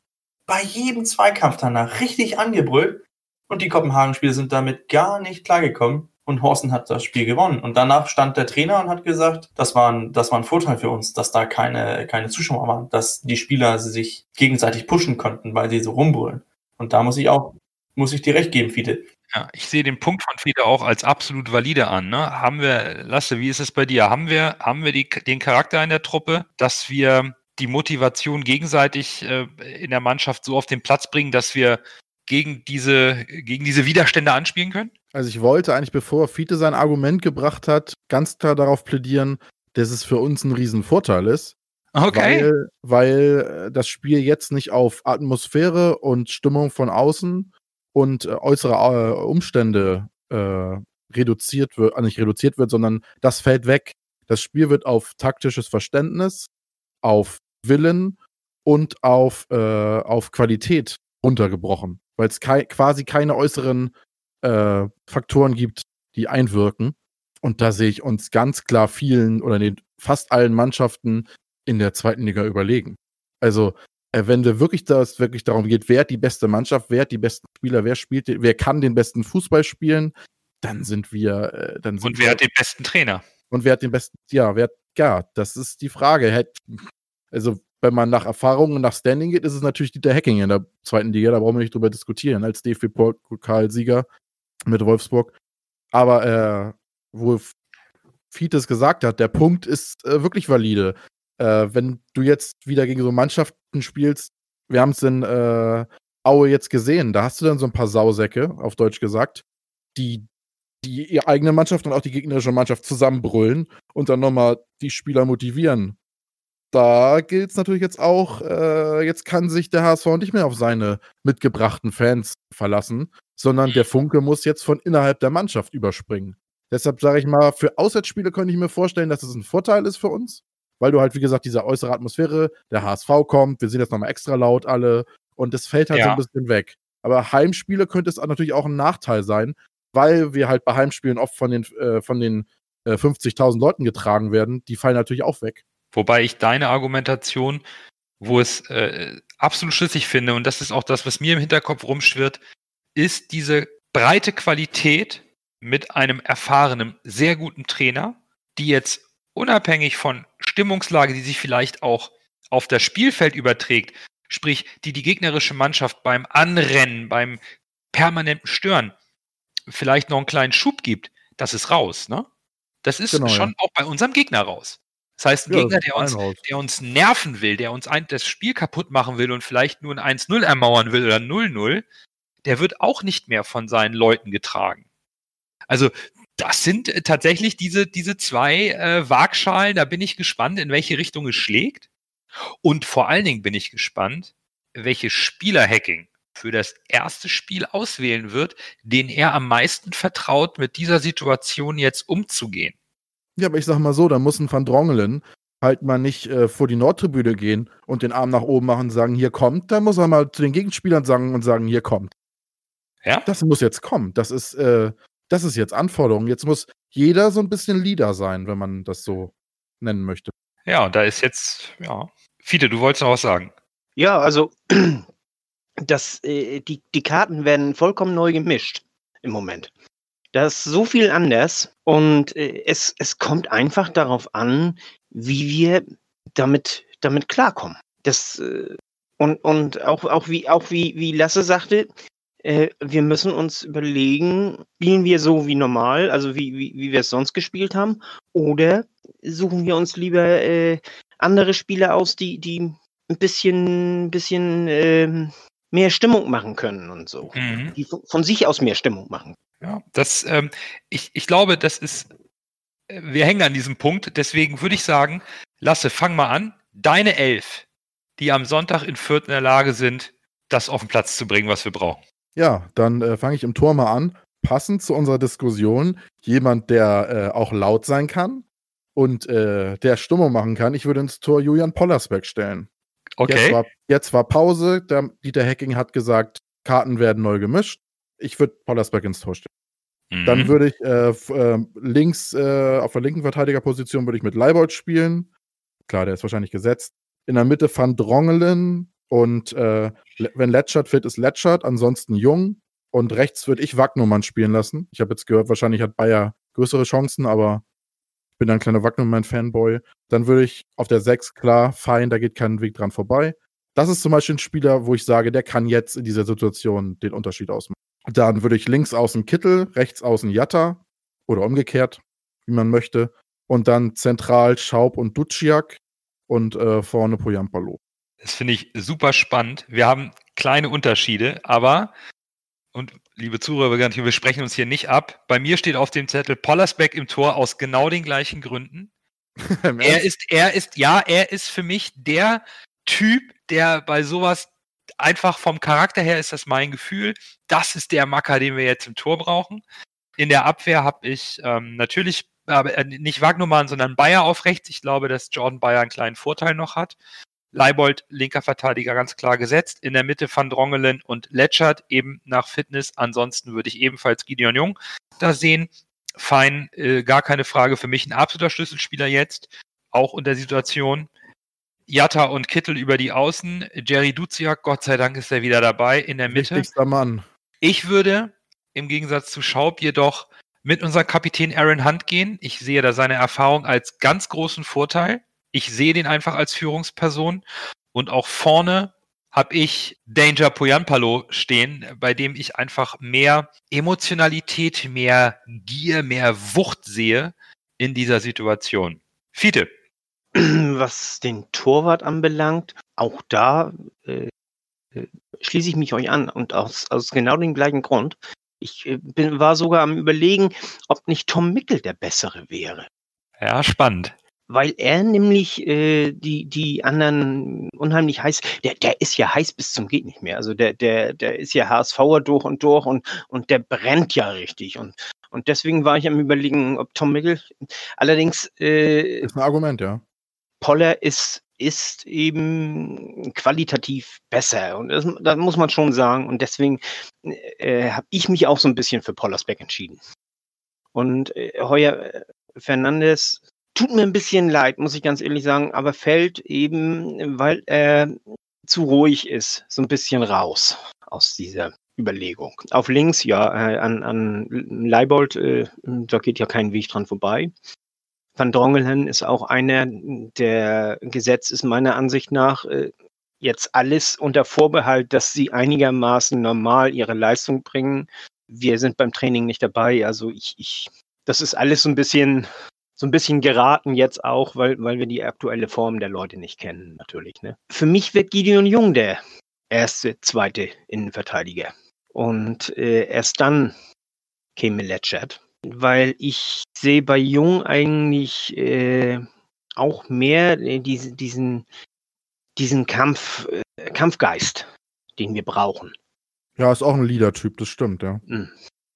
Bei jedem Zweikampf danach richtig angebrüllt. Und die Kopenhagen-Spieler sind damit gar nicht klargekommen. Und Horsen hat das Spiel gewonnen. Und danach stand der Trainer und hat gesagt, das war ein, das war ein Vorteil für uns, dass da keine, keine Zuschauer waren, dass die Spieler sich gegenseitig pushen konnten, weil sie so rumbrüllen. Und da muss ich auch, muss ich dir recht geben, Fiete. Ja, ich sehe den Punkt von Fiete auch als absolut valide an. Ne? Haben wir, Lasse, wie ist es bei dir? Haben wir, haben wir die, den Charakter in der Truppe, dass wir die Motivation gegenseitig äh, in der Mannschaft so auf den Platz bringen, dass wir gegen diese, gegen diese Widerstände anspielen können? Also ich wollte eigentlich, bevor Fiete sein Argument gebracht hat, ganz klar darauf plädieren, dass es für uns ein Riesenvorteil ist. Okay. Weil, weil äh, das Spiel jetzt nicht auf Atmosphäre und Stimmung von außen und äh, äußere äh, Umstände äh, reduziert wird, nicht reduziert wird, sondern das fällt weg. Das Spiel wird auf taktisches Verständnis, auf Willen und auf, äh, auf Qualität runtergebrochen, weil es kei quasi keine äußeren äh, Faktoren gibt, die einwirken. Und da sehe ich uns ganz klar vielen oder den, fast allen Mannschaften in der zweiten Liga überlegen. Also äh, wenn wir wirklich das wirklich darum geht, wer hat die beste Mannschaft, wer hat die besten Spieler, wer spielt, wer kann den besten Fußball spielen, dann sind wir, äh, dann sind Und wer wir, hat den besten Trainer? Und wer hat den besten, ja, wer, ja, das ist die Frage. Also, wenn man nach Erfahrung und nach Standing geht, ist es natürlich Dieter Hacking in der zweiten Liga, da brauchen wir nicht drüber diskutieren, als DFB-Pokalsieger mit Wolfsburg. Aber äh, wo Fites gesagt hat, der Punkt ist äh, wirklich valide äh, wenn du jetzt wieder gegen so Mannschaften spielst, wir haben es in, äh, Aue jetzt gesehen. Da hast du dann so ein paar Sausäcke, auf Deutsch gesagt, die die ihre eigene Mannschaft und auch die gegnerische Mannschaft zusammenbrüllen und dann nochmal die Spieler motivieren. Da gilt es natürlich jetzt auch, äh, jetzt kann sich der HSV nicht mehr auf seine mitgebrachten Fans verlassen, sondern der Funke muss jetzt von innerhalb der Mannschaft überspringen. Deshalb sage ich mal, für Auswärtsspiele könnte ich mir vorstellen, dass es ein Vorteil ist für uns, weil du halt, wie gesagt, diese äußere Atmosphäre, der HSV kommt, wir sind jetzt nochmal extra laut alle und das fällt halt ja. so ein bisschen weg. Aber Heimspiele könnte es natürlich auch ein Nachteil sein, weil wir halt bei Heimspielen oft von den, äh, von den äh, 50.000 Leuten getragen werden, die fallen natürlich auch weg. Wobei ich deine Argumentation, wo es äh, absolut schlüssig finde, und das ist auch das, was mir im Hinterkopf rumschwirrt, ist diese breite Qualität mit einem erfahrenen, sehr guten Trainer, die jetzt unabhängig von Stimmungslage, die sich vielleicht auch auf das Spielfeld überträgt, sprich, die die gegnerische Mannschaft beim Anrennen, beim permanenten Stören vielleicht noch einen kleinen Schub gibt, das ist raus, ne? Das ist genau, schon ja. auch bei unserem Gegner raus. Das heißt, ein ja, Gegner, der uns, der uns nerven will, der uns ein, das Spiel kaputt machen will und vielleicht nur ein 1-0 ermauern will oder 0-0, der wird auch nicht mehr von seinen Leuten getragen. Also, das sind äh, tatsächlich diese, diese zwei äh, Waagschalen. Da bin ich gespannt, in welche Richtung es schlägt. Und vor allen Dingen bin ich gespannt, welche Spielerhacking für das erste Spiel auswählen wird, den er am meisten vertraut, mit dieser Situation jetzt umzugehen. Ja, aber ich sag mal so, da muss ein Van Drongelen halt mal nicht äh, vor die Nordtribüne gehen und den Arm nach oben machen und sagen, hier kommt. Da muss er mal zu den Gegenspielern sagen und sagen, hier kommt. Ja? Das muss jetzt kommen. Das ist, äh, das ist jetzt Anforderung. Jetzt muss jeder so ein bisschen Leader sein, wenn man das so nennen möchte. Ja, und da ist jetzt, ja. Fiete, du wolltest noch was sagen. Ja, also (clears throat) das, äh, die, die Karten werden vollkommen neu gemischt im Moment. Da ist so viel anders und äh, es, es kommt einfach darauf an, wie wir damit, damit klarkommen. Das, äh, und und auch, auch, wie, auch wie, wie Lasse sagte, äh, wir müssen uns überlegen, spielen wir so wie normal, also wie, wie, wie wir es sonst gespielt haben, oder suchen wir uns lieber äh, andere Spieler aus, die, die ein bisschen, bisschen ähm, mehr Stimmung machen können und so. Mhm. Die von sich aus mehr Stimmung machen. Ja, das, ähm, ich, ich glaube, das ist, äh, wir hängen an diesem Punkt, deswegen würde ich sagen, Lasse, fang mal an. Deine Elf, die am Sonntag in Fürth in der Lage sind, das auf den Platz zu bringen, was wir brauchen. Ja, dann äh, fange ich im Tor mal an. Passend zu unserer Diskussion, jemand, der äh, auch laut sein kann und äh, der Stimmung machen kann. Ich würde ins Tor Julian Pollersbeck stellen. Okay. Jetzt war, jetzt war Pause. Der Dieter Hacking hat gesagt, Karten werden neu gemischt. Ich würde Pollersbeck ins Tor stellen. Mhm. Dann würde ich äh, äh, links, äh, auf der linken Verteidigerposition würde ich mit Leibold spielen. Klar, der ist wahrscheinlich gesetzt. In der Mitte Van Drongelen und äh, wenn Letschert fit ist, Letschert, ansonsten Jung. Und rechts würde ich Wagnumann spielen lassen. Ich habe jetzt gehört, wahrscheinlich hat Bayer größere Chancen, aber ich bin ein kleiner Wagnumann-Fanboy. Dann würde ich auf der 6, klar, fein, da geht kein Weg dran vorbei. Das ist zum Beispiel ein Spieler, wo ich sage, der kann jetzt in dieser Situation den Unterschied ausmachen. Dann würde ich links außen Kittel, rechts außen Jatta oder umgekehrt, wie man möchte. Und dann zentral Schaub und Duciak und äh, vorne Poyampalo. Das finde ich super spannend. Wir haben kleine Unterschiede, aber, und liebe Zuhörer, wir sprechen uns hier nicht ab. Bei mir steht auf dem Zettel Pollersbeck im Tor aus genau den gleichen Gründen. (laughs) er ist, er ist, ja, er ist für mich der Typ, der bei sowas einfach vom Charakter her ist das mein Gefühl. Das ist der Macker, den wir jetzt im Tor brauchen. In der Abwehr habe ich ähm, natürlich äh, nicht Wagnumann, sondern Bayer auf rechts. Ich glaube, dass Jordan Bayer einen kleinen Vorteil noch hat. Leibold, linker Verteidiger, ganz klar gesetzt. In der Mitte Van Drongelen und Letschert eben nach Fitness. Ansonsten würde ich ebenfalls Gideon Jung da sehen. Fein, äh, gar keine Frage. Für mich ein absoluter Schlüsselspieler jetzt. Auch unter Situation. Jatta und Kittel über die Außen. Jerry Duziak, Gott sei Dank ist er wieder dabei in der Mitte. Wichtigster Mann. Ich würde im Gegensatz zu Schaub jedoch mit unserem Kapitän Aaron Hunt gehen. Ich sehe da seine Erfahrung als ganz großen Vorteil. Ich sehe den einfach als Führungsperson. Und auch vorne habe ich Danger Poyanpalo stehen, bei dem ich einfach mehr Emotionalität, mehr Gier, mehr Wucht sehe in dieser Situation. Fiete. (clears throat) Was den Torwart anbelangt, auch da äh, äh, schließe ich mich euch an und aus, aus genau dem gleichen Grund. Ich äh, bin, war sogar am Überlegen, ob nicht Tom Mickel der bessere wäre. Ja, spannend. Weil er nämlich äh, die, die anderen unheimlich heiß, der, der ist ja heiß bis zum geht nicht mehr. Also der, der, der ist ja HSVer durch und durch und, und der brennt ja richtig. Und, und deswegen war ich am überlegen, ob Tom Mickel. Allerdings. Äh, ist ein Argument, ja. Poller ist, ist eben qualitativ besser. Und das, das muss man schon sagen. Und deswegen äh, habe ich mich auch so ein bisschen für Pollersbeck entschieden. Und äh, Heuer Fernandes tut mir ein bisschen leid, muss ich ganz ehrlich sagen, aber fällt eben, weil er zu ruhig ist, so ein bisschen raus aus dieser Überlegung. Auf links, ja, äh, an, an Leibold, äh, da geht ja kein Weg dran vorbei. Van Drongelen ist auch einer, der Gesetz ist meiner Ansicht nach äh, jetzt alles unter Vorbehalt, dass sie einigermaßen normal ihre Leistung bringen. Wir sind beim Training nicht dabei, also ich, ich das ist alles so ein bisschen so ein bisschen geraten jetzt auch, weil, weil wir die aktuelle Form der Leute nicht kennen, natürlich. Ne? Für mich wird Gideon Jung der erste, zweite Innenverteidiger. Und äh, erst dann käme Letschert, weil ich sehe bei Jung eigentlich äh, auch mehr äh, diese, diesen, diesen Kampf, äh, Kampfgeist, den wir brauchen. Ja, ist auch ein Leader-Typ, das stimmt, ja. Mhm.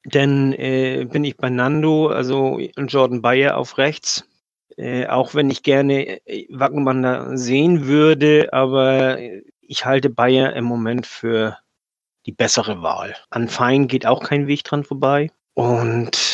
Denn äh, bin ich bei Nando, also Jordan Bayer auf rechts. Äh, auch wenn ich gerne äh, Wackenmann da sehen würde, aber ich halte Bayer im Moment für die bessere Wahl. An Fein geht auch kein Weg dran vorbei. Und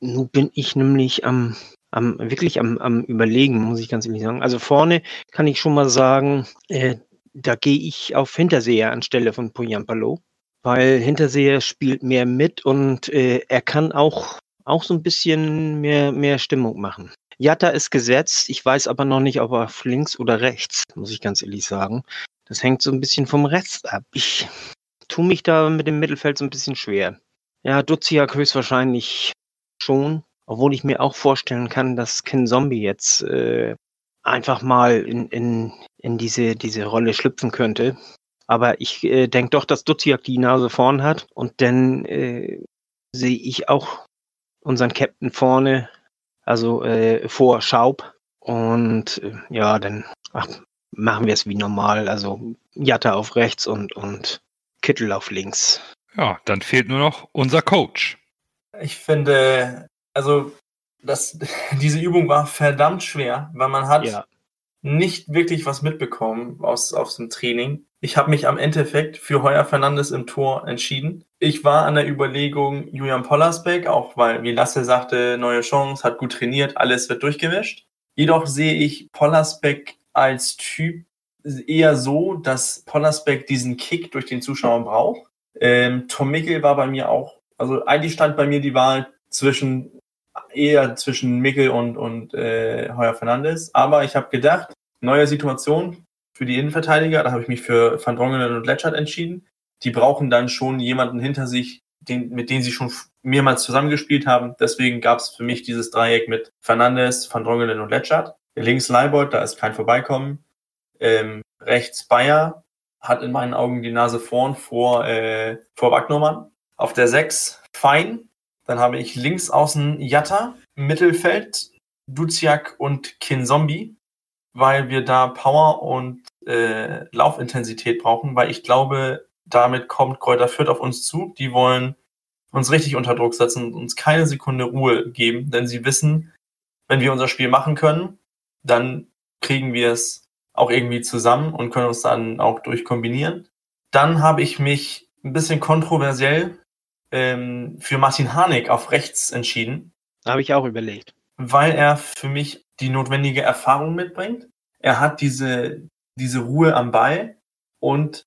nun bin ich nämlich am, am wirklich am, am Überlegen, muss ich ganz ehrlich sagen. Also vorne kann ich schon mal sagen, äh, da gehe ich auf Hinterseher anstelle von Poyampalo weil Hinterseher spielt mehr mit und äh, er kann auch, auch so ein bisschen mehr, mehr Stimmung machen. Jatta ist gesetzt, ich weiß aber noch nicht, ob er auf links oder rechts, muss ich ganz ehrlich sagen. Das hängt so ein bisschen vom Rest ab. Ich tue mich da mit dem Mittelfeld so ein bisschen schwer. Ja, Duziak höchstwahrscheinlich schon, obwohl ich mir auch vorstellen kann, dass Ken Zombie jetzt äh, einfach mal in, in, in diese, diese Rolle schlüpfen könnte. Aber ich äh, denke doch, dass Duziak die Nase vorn hat. Und dann äh, sehe ich auch unseren Captain vorne, also äh, vor Schaub. Und äh, ja, dann ach, machen wir es wie normal. Also Jatta auf rechts und, und Kittel auf links. Ja, dann fehlt nur noch unser Coach. Ich finde, also das, (laughs) diese Übung war verdammt schwer, weil man hat ja. nicht wirklich was mitbekommen aus, aus dem Training. Ich habe mich am Endeffekt für Heuer Fernandes im Tor entschieden. Ich war an der Überlegung Julian Pollersbeck, auch weil, wie Lasse sagte, neue Chance, hat gut trainiert, alles wird durchgemischt. Jedoch sehe ich Pollersbeck als Typ eher so, dass Pollersbeck diesen Kick durch den Zuschauer braucht. Ähm, Tom Mickel war bei mir auch, also eigentlich stand bei mir die Wahl zwischen eher zwischen Mickel und, und äh, Heuer Fernandes. Aber ich habe gedacht, neue Situation, für die Innenverteidiger. Da habe ich mich für Van Drongelen und Letschert entschieden. Die brauchen dann schon jemanden hinter sich, den, mit dem sie schon mehrmals zusammengespielt haben. Deswegen gab es für mich dieses Dreieck mit Fernandes, Van Drongelen und Letschert. Links Leibold, da ist kein Vorbeikommen. Ähm, rechts Bayer hat in meinen Augen die Nase vorn vor, äh, vor Wagnermann. Auf der 6 Fein. Dann habe ich links außen Jatta, Mittelfeld Duziak und Kinzombie weil wir da Power und äh, Laufintensität brauchen, weil ich glaube, damit kommt Kräuter Fürth auf uns zu. Die wollen uns richtig unter Druck setzen und uns keine Sekunde Ruhe geben, denn sie wissen, wenn wir unser Spiel machen können, dann kriegen wir es auch irgendwie zusammen und können uns dann auch durchkombinieren. Dann habe ich mich ein bisschen kontroversiell ähm, für Martin Harnik auf rechts entschieden. Habe ich auch überlegt. Weil er für mich die notwendige Erfahrung mitbringt. Er hat diese, diese Ruhe am Ball und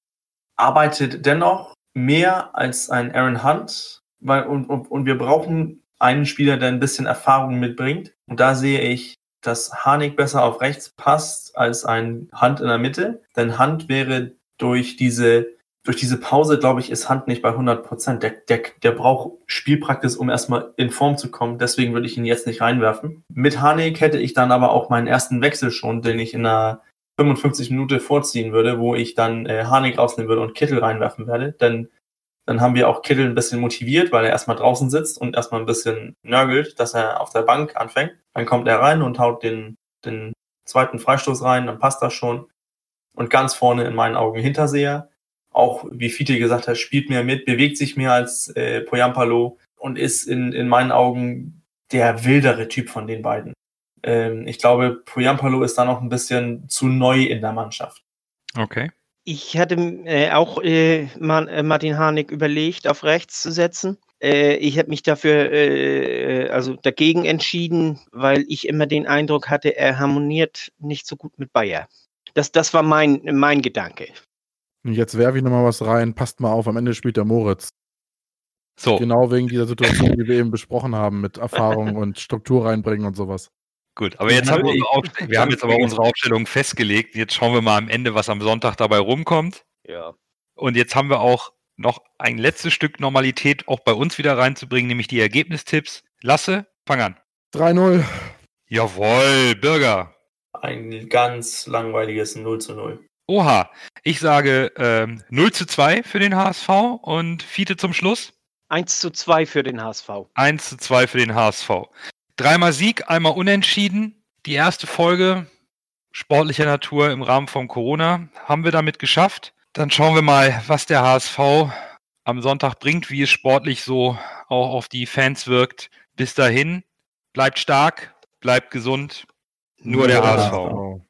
arbeitet dennoch mehr als ein Aaron Hunt, weil, und, und, und wir brauchen einen Spieler, der ein bisschen Erfahrung mitbringt. Und da sehe ich, dass Harnik besser auf rechts passt als ein Hunt in der Mitte. Denn Hunt wäre durch diese durch diese Pause, glaube ich, ist Hand nicht bei 100 Prozent. Der, der, der braucht Spielpraxis, um erstmal in Form zu kommen. Deswegen würde ich ihn jetzt nicht reinwerfen. Mit Hanek hätte ich dann aber auch meinen ersten Wechsel schon, den ich in der 55 Minuten vorziehen würde, wo ich dann äh, Harnik rausnehmen würde und Kittel reinwerfen werde. Denn dann haben wir auch Kittel ein bisschen motiviert, weil er erstmal draußen sitzt und erstmal ein bisschen nörgelt, dass er auf der Bank anfängt. Dann kommt er rein und haut den, den zweiten Freistoß rein, dann passt das schon. Und ganz vorne in meinen Augen Hinterseher. Auch, wie Fiete gesagt hat, spielt mehr mit, bewegt sich mehr als äh, Poyampalo und ist in, in meinen Augen der wildere Typ von den beiden. Ähm, ich glaube, Poyampalo ist da noch ein bisschen zu neu in der Mannschaft. Okay. Ich hatte äh, auch äh, Man, äh, Martin Harnik überlegt, auf rechts zu setzen. Äh, ich habe mich dafür, äh, also dagegen entschieden, weil ich immer den Eindruck hatte, er harmoniert nicht so gut mit Bayer. Das, das war mein, mein Gedanke. Und jetzt werfe ich nochmal was rein. Passt mal auf, am Ende spielt der Moritz. So, Genau wegen dieser Situation, die wir eben besprochen haben, mit Erfahrung und Struktur reinbringen und sowas. gut. Aber jetzt haben wir, unsere wir haben jetzt aber unsere Aufstellung festgelegt. Jetzt schauen wir mal am Ende, was am Sonntag dabei rumkommt. Ja. Und jetzt haben wir auch noch ein letztes Stück Normalität auch bei uns wieder reinzubringen, nämlich die Ergebnistipps. Lasse, fang an. 3-0. Jawohl, Bürger. Ein ganz langweiliges 0 zu 0. Oha, ich sage ähm, 0 zu 2 für den HSV und Fiete zum Schluss 1 zu 2 für den HSV. 1 zu 2 für den HSV. Dreimal Sieg, einmal unentschieden. Die erste Folge sportlicher Natur im Rahmen von Corona haben wir damit geschafft. Dann schauen wir mal, was der HSV am Sonntag bringt, wie es sportlich so auch auf die Fans wirkt. Bis dahin, bleibt stark, bleibt gesund. Nur der HSV.